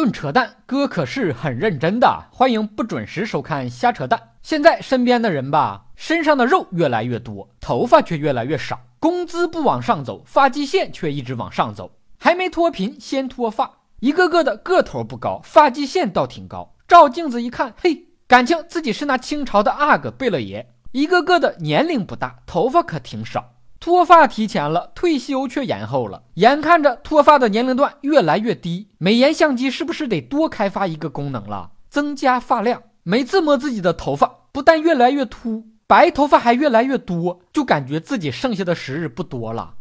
论扯淡，哥可是很认真的。欢迎不准时收看瞎扯淡。现在身边的人吧，身上的肉越来越多，头发却越来越少，工资不往上走，发际线却一直往上走。还没脱贫，先脱发，一个个的个头不高，发际线倒挺高。照镜子一看，嘿，感情自己是那清朝的阿哥贝勒爷。一个个的年龄不大，头发可挺少。脱发提前了，退休却延后了。眼看着脱发的年龄段越来越低，美颜相机是不是得多开发一个功能了，增加发量？每次摸自己的头发，不但越来越秃，白头发还越来越多，就感觉自己剩下的时日不多了。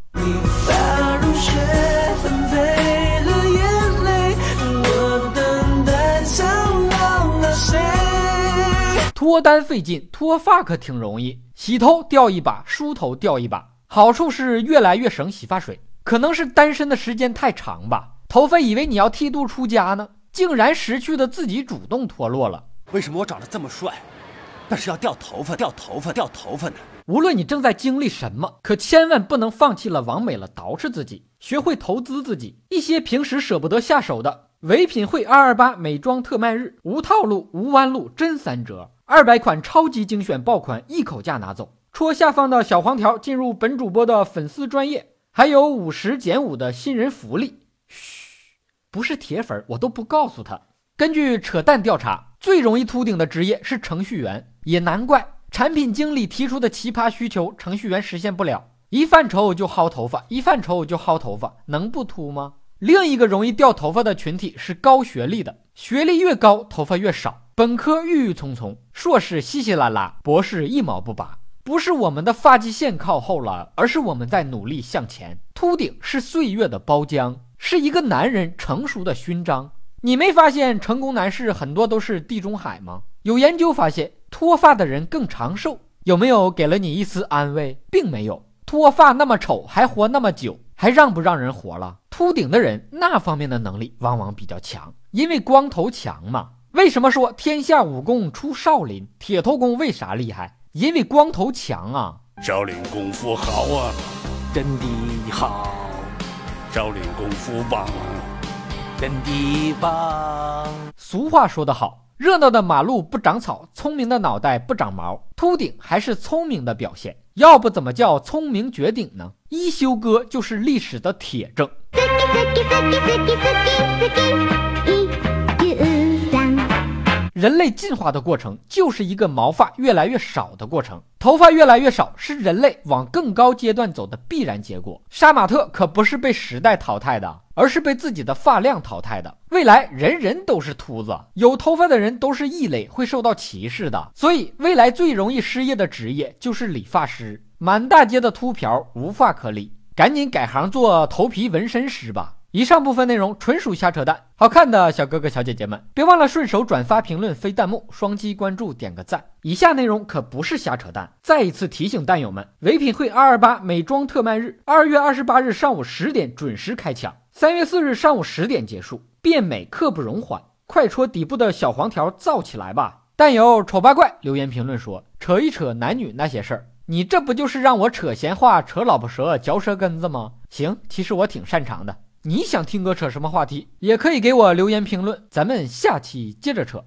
脱单费劲，脱发可挺容易，洗头掉一把，梳头掉一把。好处是越来越省洗发水，可能是单身的时间太长吧。头发以为你要剃度出家呢，竟然识趣的自己主动脱落了。为什么我长得这么帅，但是要掉头发、掉头发、掉头发呢？无论你正在经历什么，可千万不能放弃了，往美了捯饬自己，学会投资自己。一些平时舍不得下手的，唯品会二二八美妆特卖日，无套路、无弯路，真三折，二百款超级精选爆款，一口价拿走。戳下方的小黄条进入本主播的粉丝专业，还有五十减五的新人福利。嘘，不是铁粉我都不告诉他。根据扯淡调查，最容易秃顶的职业是程序员，也难怪产品经理提出的奇葩需求，程序员实现不了。一犯愁就薅头发，一犯愁就薅头发，能不秃吗？另一个容易掉头发的群体是高学历的，学历越高，头发越少。本科郁郁葱葱，硕士稀稀拉拉，博士一毛不拔。不是我们的发际线靠后了，而是我们在努力向前。秃顶是岁月的包浆，是一个男人成熟的勋章。你没发现成功男士很多都是地中海吗？有研究发现，脱发的人更长寿。有没有给了你一丝安慰？并没有。脱发那么丑，还活那么久，还让不让人活了？秃顶的人那方面的能力往往比较强，因为光头强嘛。为什么说天下武功出少林？铁头功为啥厉害？因为光头强啊！少林功夫好啊，真的好；少林功夫棒，真的棒。俗话说得好，热闹的马路不长草，聪明的脑袋不长毛。秃顶还是聪明的表现，要不怎么叫聪明绝顶呢？一休哥就是历史的铁证。人类进化的过程就是一个毛发越来越少的过程，头发越来越少是人类往更高阶段走的必然结果。杀马特可不是被时代淘汰的，而是被自己的发量淘汰的。未来人人都是秃子，有头发的人都是异类，会受到歧视的。所以未来最容易失业的职业就是理发师，满大街的秃瓢无发可理，赶紧改行做头皮纹身师吧。以上部分内容纯属瞎扯淡，好看的小哥哥小姐姐们，别忘了顺手转发、评论、飞弹幕、双击关注、点个赞。以下内容可不是瞎扯淡，再一次提醒弹友们：唯品会二二八美妆特卖日，二月二十八日上午十点准时开抢，三月四日上午十点结束。变美刻不容缓，快戳底部的小黄条造起来吧！弹友丑八怪留言评论说：扯一扯男女那些事儿，你这不就是让我扯闲话、扯老婆舌、嚼舌根子吗？行，其实我挺擅长的。你想听哥扯什么话题，也可以给我留言评论，咱们下期接着扯。